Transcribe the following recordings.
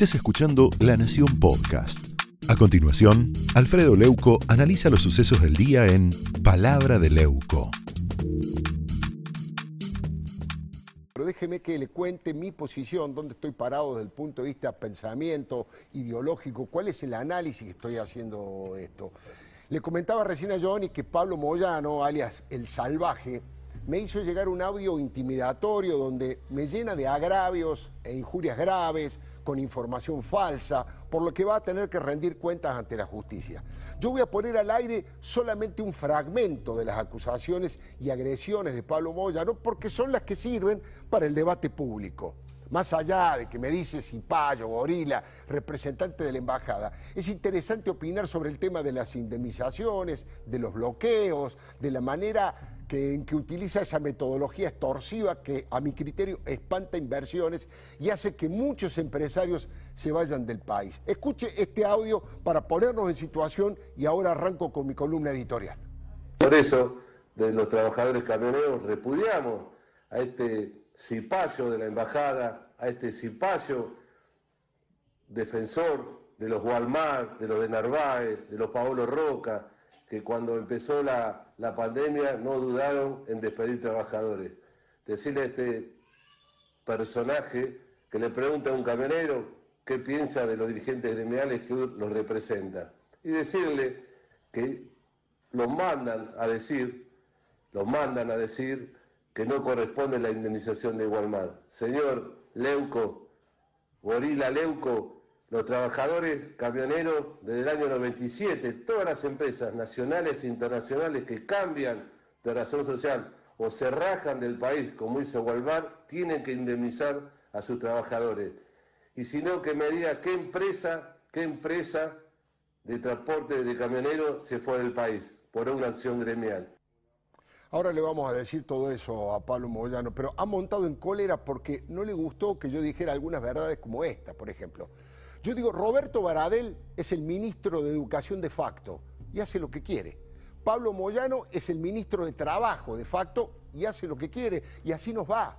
Estás escuchando La Nación Podcast. A continuación, Alfredo Leuco analiza los sucesos del día en Palabra de Leuco. Pero déjeme que le cuente mi posición, dónde estoy parado desde el punto de vista pensamiento, ideológico, cuál es el análisis que estoy haciendo esto. Le comentaba recién a Johnny que Pablo Moyano, alias El Salvaje, me hizo llegar un audio intimidatorio donde me llena de agravios e injurias graves, con información falsa, por lo que va a tener que rendir cuentas ante la justicia. Yo voy a poner al aire solamente un fragmento de las acusaciones y agresiones de Pablo Moyano, porque son las que sirven para el debate público más allá de que me dice Cipayo, Gorila, representante de la embajada, es interesante opinar sobre el tema de las indemnizaciones, de los bloqueos, de la manera que, que utiliza esa metodología extorsiva que a mi criterio espanta inversiones y hace que muchos empresarios se vayan del país. Escuche este audio para ponernos en situación y ahora arranco con mi columna editorial. Por eso, de los trabajadores camioneros repudiamos a este cipayo de la embajada, a este cipayo defensor de los Walmart, de los de Narváez, de los Paolo Roca, que cuando empezó la, pandemia no dudaron en despedir trabajadores. Decirle a este personaje que le pregunta a un camionero qué piensa de los dirigentes gremiales que los representan. Y decirle que los mandan a decir, los mandan a decir que no corresponde la indemnización de Walmart. Señor Leuco, Gorila Leuco, los trabajadores camioneros desde el año 97, todas las empresas nacionales e internacionales que cambian de razón social o se rajan del país, como hizo Walmart, tienen que indemnizar a sus trabajadores. Y si no, que me diga qué empresa, qué empresa de transporte de camioneros se fue del país por una acción gremial. Ahora le vamos a decir todo eso a Pablo Moyano, pero ha montado en cólera porque no le gustó que yo dijera algunas verdades como esta, por ejemplo. Yo digo, Roberto Baradel es el ministro de Educación de facto y hace lo que quiere. Pablo Moyano es el ministro de Trabajo de facto y hace lo que quiere. Y así nos va.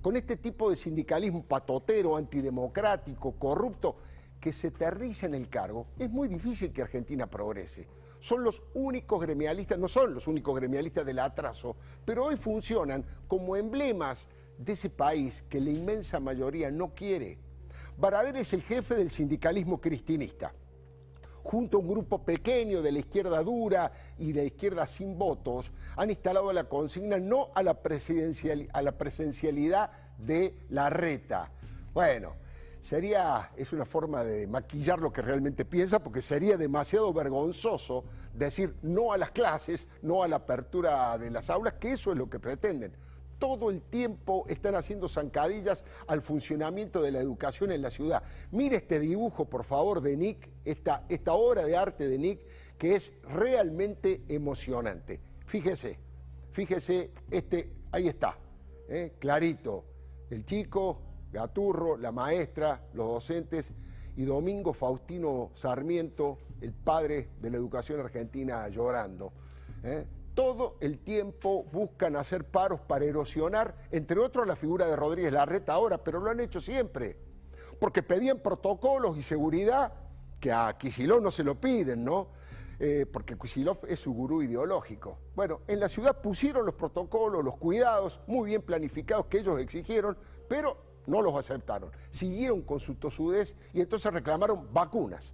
Con este tipo de sindicalismo patotero, antidemocrático, corrupto, que se aterriza en el cargo, es muy difícil que Argentina progrese. Son los únicos gremialistas, no son los únicos gremialistas del atraso, pero hoy funcionan como emblemas de ese país que la inmensa mayoría no quiere. Baradel es el jefe del sindicalismo cristinista. Junto a un grupo pequeño de la izquierda dura y de la izquierda sin votos, han instalado la consigna no a la, a la presencialidad de la reta. Bueno, sería, es una forma de maquillar lo que realmente piensa, porque sería demasiado vergonzoso decir no a las clases, no a la apertura de las aulas, que eso es lo que pretenden todo el tiempo están haciendo zancadillas al funcionamiento de la educación en la ciudad. Mire este dibujo, por favor, de Nick, esta, obra de arte de Nick, que es realmente emocionante. Fíjese, fíjese, este, ahí está, ¿eh? clarito, el chico, Gaturro, la maestra, los docentes y Domingo Faustino Sarmiento, el padre de la educación argentina, llorando. ¿eh? Todo el tiempo buscan hacer paros para erosionar, entre otros, la figura de Rodríguez Larreta ahora, pero lo han hecho siempre, porque pedían protocolos y seguridad que a Kisilov no se lo piden, ¿no? Eh, porque Kisilov es su gurú ideológico. Bueno, en la ciudad pusieron los protocolos, los cuidados muy bien planificados que ellos exigieron, pero no los aceptaron. Siguieron con su tosudez y entonces reclamaron vacunas.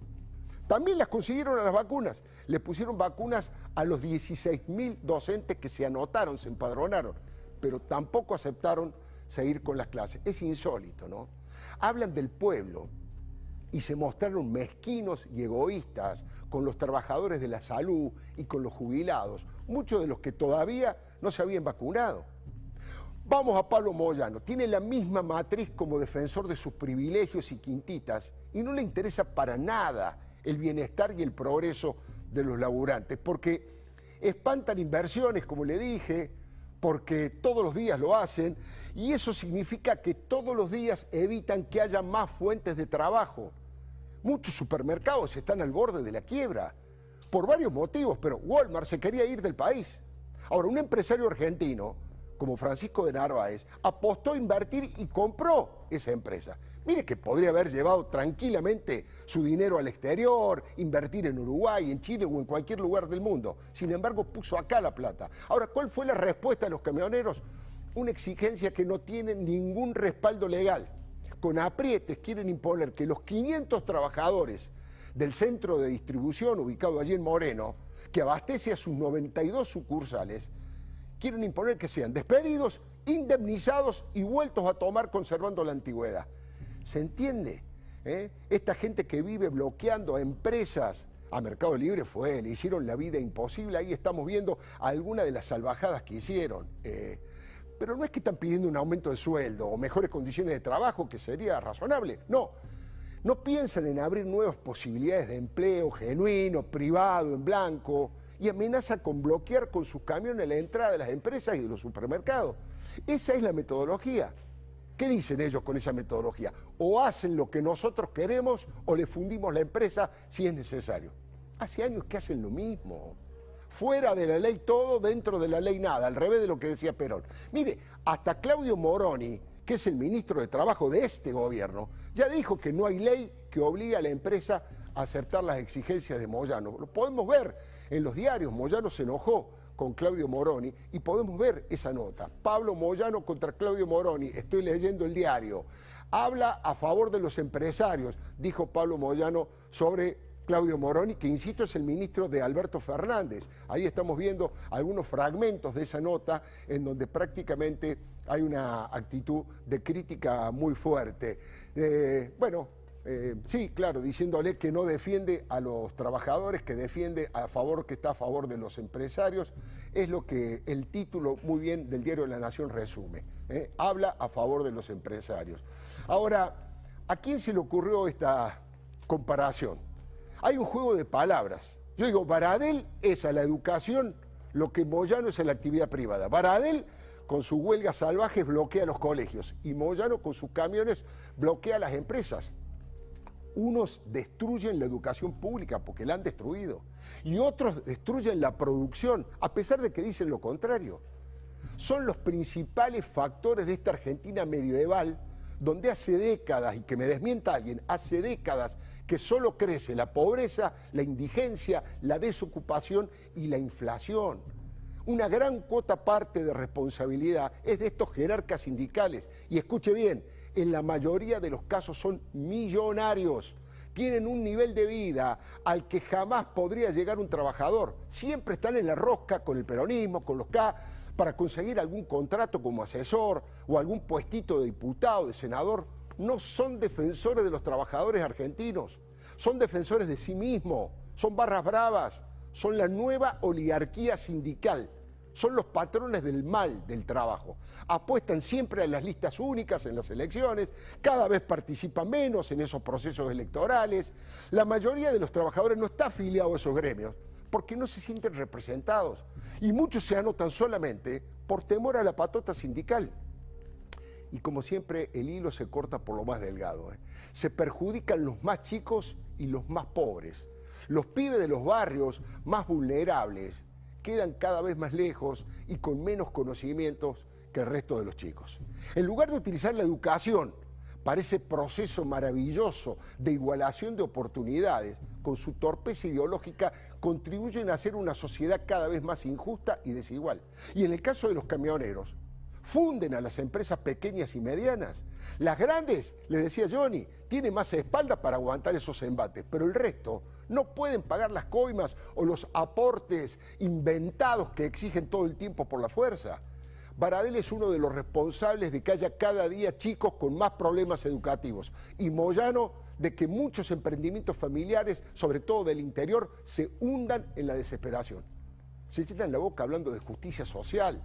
También las consiguieron a las vacunas. Le pusieron vacunas a los 16.000 docentes que se anotaron, se empadronaron, pero tampoco aceptaron seguir con las clases. Es insólito, ¿no? Hablan del pueblo y se mostraron mezquinos y egoístas con los trabajadores de la salud y con los jubilados, muchos de los que todavía no se habían vacunado. Vamos a Pablo Moyano, tiene la misma matriz como defensor de sus privilegios y quintitas y no le interesa para nada el bienestar y el progreso de los laburantes, porque espantan inversiones, como le dije, porque todos los días lo hacen, y eso significa que todos los días evitan que haya más fuentes de trabajo. Muchos supermercados están al borde de la quiebra, por varios motivos, pero Walmart se quería ir del país. Ahora, un empresario argentino como Francisco de Narváez, apostó a invertir y compró esa empresa. Mire que podría haber llevado tranquilamente su dinero al exterior, invertir en Uruguay, en Chile o en cualquier lugar del mundo. Sin embargo, puso acá la plata. Ahora, ¿cuál fue la respuesta de los camioneros? Una exigencia que no tiene ningún respaldo legal. Con aprietes quieren imponer que los 500 trabajadores del centro de distribución ubicado allí en Moreno, que abastece a sus 92 sucursales, quieren imponer que sean despedidos, indemnizados y vueltos a tomar conservando la antigüedad. ¿Se entiende? ¿Eh? Esta gente que vive bloqueando a empresas, a Mercado Libre fue, le hicieron la vida imposible, ahí estamos viendo algunas de las salvajadas que hicieron. Eh, pero no es que están pidiendo un aumento de sueldo o mejores condiciones de trabajo, que sería razonable, no. No piensan en abrir nuevas posibilidades de empleo genuino, privado, en blanco, y amenaza con bloquear con sus camiones la entrada de las empresas y de los supermercados. Esa es la metodología. ¿Qué dicen ellos con esa metodología? O hacen lo que nosotros queremos o le fundimos la empresa si es necesario. Hace años que hacen lo mismo. Fuera de la ley todo, dentro de la ley nada, al revés de lo que decía Perón. Mire, hasta Claudio Moroni, que es el ministro de Trabajo de este gobierno, ya dijo que no hay ley que obligue a la empresa a aceptar las exigencias de Moyano. Lo podemos ver en los diarios. Moyano se enojó con Claudio Moroni y podemos ver esa nota. Pablo Moyano contra Claudio Moroni, estoy leyendo el diario. Habla a favor de los empresarios, dijo Pablo Moyano sobre Claudio Moroni, que insisto es el ministro de Alberto Fernández. Ahí estamos viendo algunos fragmentos de esa nota en donde prácticamente hay una actitud de crítica muy fuerte. Eh, bueno, eh, sí, claro, diciéndole que no defiende a los trabajadores, que defiende a favor, que está a favor de los empresarios, es lo que el título muy bien del diario de la Nación resume. ¿eh? Habla a favor de los empresarios. Ahora, ¿a quién se le ocurrió esta comparación? Hay un juego de palabras. Yo digo, Baradel es a la educación lo que Moyano es a la actividad privada. Baradel con sus huelgas salvajes bloquea los colegios y Moyano con sus camiones bloquea las empresas. Unos destruyen la educación pública porque la han destruido y otros destruyen la producción a pesar de que dicen lo contrario. Son los principales factores de esta Argentina medieval donde hace décadas, y que me desmienta alguien, hace décadas que solo crece la pobreza, la indigencia, la desocupación y la inflación. Una gran cuota parte de responsabilidad es de estos jerarcas sindicales. Y escuche bien, en la mayoría de los casos son millonarios. Tienen un nivel de vida al que jamás podría llegar un trabajador. Siempre están en la rosca con el peronismo, con los K, para conseguir algún contrato como asesor o algún puestito de diputado, de senador. No son defensores de los trabajadores argentinos, son defensores de sí mismos, son barras bravas, son la nueva oligarquía sindical son los patrones del mal del trabajo. Apuestan siempre a las listas únicas en las elecciones, cada vez participan menos en esos procesos electorales. La mayoría de los trabajadores no está afiliado a esos gremios porque no se sienten representados y muchos se anotan solamente por temor a la patota sindical. Y como siempre, el hilo se corta por lo más delgado. ¿eh? Se perjudican los más chicos y los más pobres. Los pibes de los barrios más vulnerables quedan cada vez más lejos y con menos conocimientos que el resto de los chicos. En lugar de utilizar la educación para ese proceso maravilloso de igualación de oportunidades, con su torpeza ideológica contribuyen a hacer una sociedad cada vez más injusta y desigual. Y en el caso de los camioneros, funden a las empresas pequeñas y medianas. Las grandes, le decía Johnny, tienen más espalda para aguantar esos embates, pero el resto no pueden pagar las coimas o los aportes inventados que exigen todo el tiempo por la fuerza. Baradel es uno de los responsables de que haya cada día chicos con más problemas educativos y Moyano de que muchos emprendimientos familiares, sobre todo del interior, se hundan en la desesperación. Se llenan la boca hablando de justicia social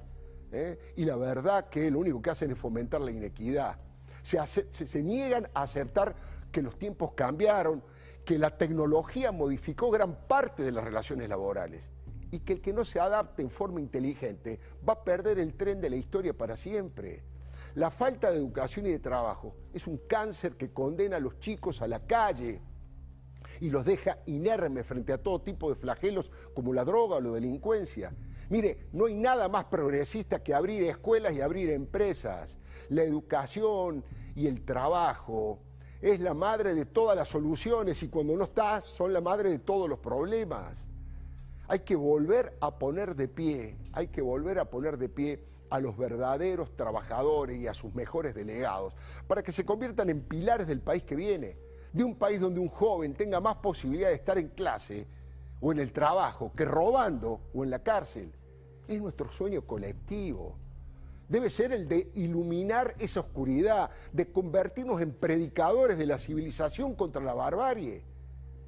¿eh? y la verdad que lo único que hacen es fomentar la inequidad. se niegan a aceptar que los tiempos cambiaron, que la tecnología modificó gran parte de las relaciones laborales y que el que no se adapte en forma inteligente va a perder el tren de la historia para siempre. La falta de educación y de trabajo es un cáncer que condena a los chicos a la calle y los deja inermes frente a todo tipo de flagelos como la droga o la delincuencia. Mire, no hay nada más progresista que abrir escuelas y abrir empresas. La educación y el trabajo es la madre de todas las soluciones y cuando no está son la madre de todos los problemas. Hay que volver a poner de pie, hay que volver a poner de pie a los verdaderos trabajadores y a sus mejores delegados, para que se conviertan en pilares del país que viene, de un país donde un joven tenga más posibilidad de estar en clase o en el trabajo que robando o en la cárcel. Es nuestro sueño colectivo. Debe ser el de iluminar esa oscuridad, de convertirnos en predicadores de la civilización contra la barbarie.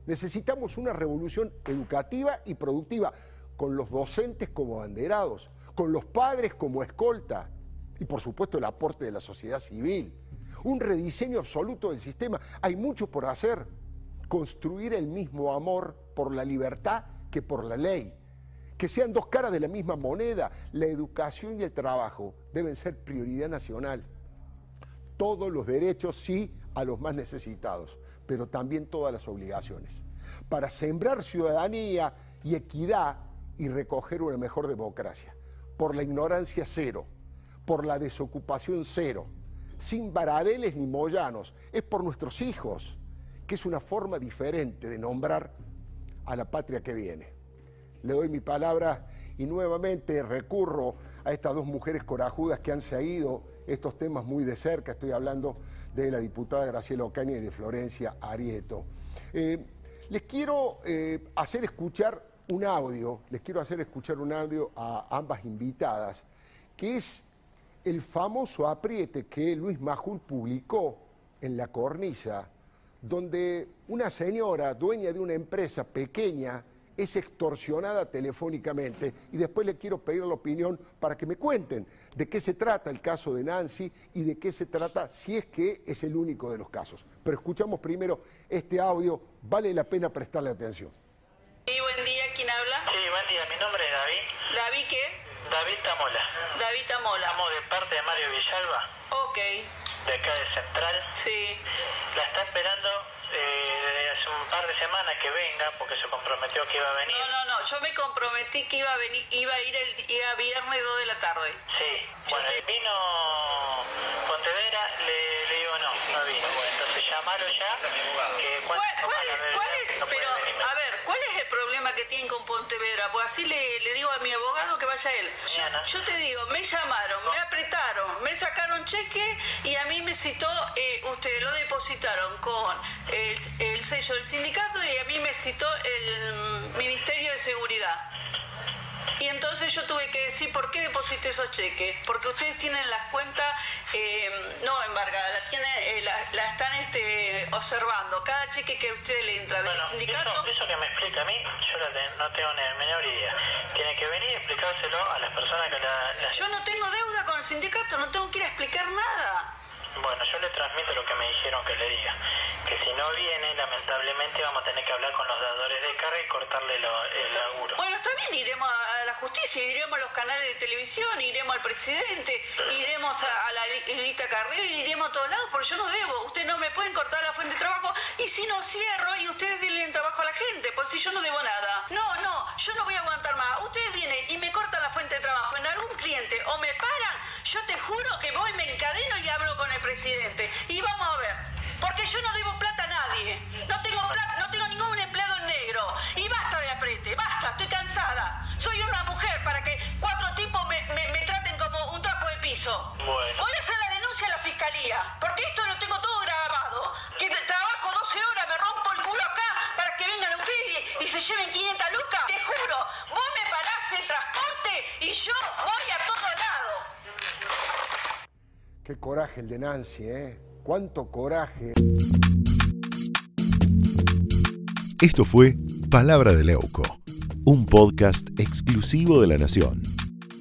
Necesitamos una revolución educativa y productiva, con los docentes como banderados, con los padres como escolta y por supuesto el aporte de la sociedad civil. Un rediseño absoluto del sistema. Hay mucho por hacer. Construir el mismo amor por la libertad que por la ley. Que sean dos caras de la misma moneda. La educación y el trabajo deben ser prioridad nacional. Todos los derechos sí a los más necesitados, pero también todas las obligaciones. Para sembrar ciudadanía y equidad y recoger una mejor democracia por la ignorancia cero, por la desocupación cero, sin varadeles ni moyanos, es por nuestros hijos, que es una forma diferente de nombrar a la patria que viene. Le doy mi palabra y nuevamente recurro a estas dos mujeres corajudas que han seguido estos temas muy de cerca. Estoy hablando de la diputada Graciela Ocaña y de Florencia Arieto. Eh, les quiero eh, hacer escuchar un audio, les quiero hacer escuchar un audio a ambas invitadas, que es el famoso apriete que Luis Majul publicó en la cornisa, donde una señora, dueña de una empresa pequeña, es extorsionada telefónicamente. Y después le quiero pedir la opinión para que me cuenten de qué se trata el caso de Nancy y de qué se trata si es que es el único de los casos. Pero escuchamos primero este audio, vale la pena prestarle atención. Sí, buen día, ¿quién habla? Sí, buen día, mi nombre es David. ¿David qué? David Tamola. David Tamola. Estamos de parte de Mario Villalba. Ok. De acá de Central. Sí. La está esperando eh, desde hace un par de semanas que venga porque se comprometió que iba a venir. No, no, no, yo me comprometí que iba a venir, iba a ir el día viernes 2 de la tarde. Sí. Bueno, vino ya. Que ¿Cuál, cuál, cuál es? pero, a ver, ¿cuál es el problema que tienen con Pontevedra? Pues así le, le digo a mi abogado que vaya él. Yo, yo, te digo, me llamaron, me apretaron, me sacaron cheque y a mí me citó, eh, ustedes lo depositaron con el, el sello del sindicato y a mí me citó el Ministerio de Seguridad. Y entonces yo tuve que decir, ¿por qué deposité esos cheques? Porque ustedes tienen las cuentas, eh, no embargadas, la, tienen, eh, la, la, están este, observando. Cada cheque que a usted le entra del bueno, sindicato... Eso, eso, que me explica a mí, yo no tengo ni la menor idea. Tiene que venir y explicárselo a las personas que la, la... Yo no tengo deuda con el sindicato, no tengo que ir a explicar nada. Bueno, yo le transmito lo que me dijeron que le diga. Que si no viene, lamentablemente vamos a tener que hablar con los dadores de carga y cortarle lo, el laburo. Bueno, está bien, iremos a justicia, iremos a los canales de televisión, iremos al presidente, iremos a, a la Lilita Carrillo, iremos a todos lados, porque yo no debo. Ustedes no me pueden cortar la fuente de trabajo y si no cierro y ustedes denle trabajo a la gente, pues si yo no debo nada. No, no, yo no voy a aguantar más. Ustedes vienen y me cortan la fuente de trabajo en algún cliente o me paran, yo te juro que voy, me encadeno y hablo con el presidente. Y vamos a ver, porque yo no debo plata a nadie. No tengo plata, no tengo ningún porque esto lo tengo todo grabado. Que trabajo 12 horas, me rompo el culo acá para que vengan ustedes y, y se lleven 500 lucas. Te juro, vos me parás el transporte y yo voy a todo lado. Qué coraje el de Nancy, ¿eh? Cuánto coraje. Esto fue Palabra de Leuco, un podcast exclusivo de La Nación.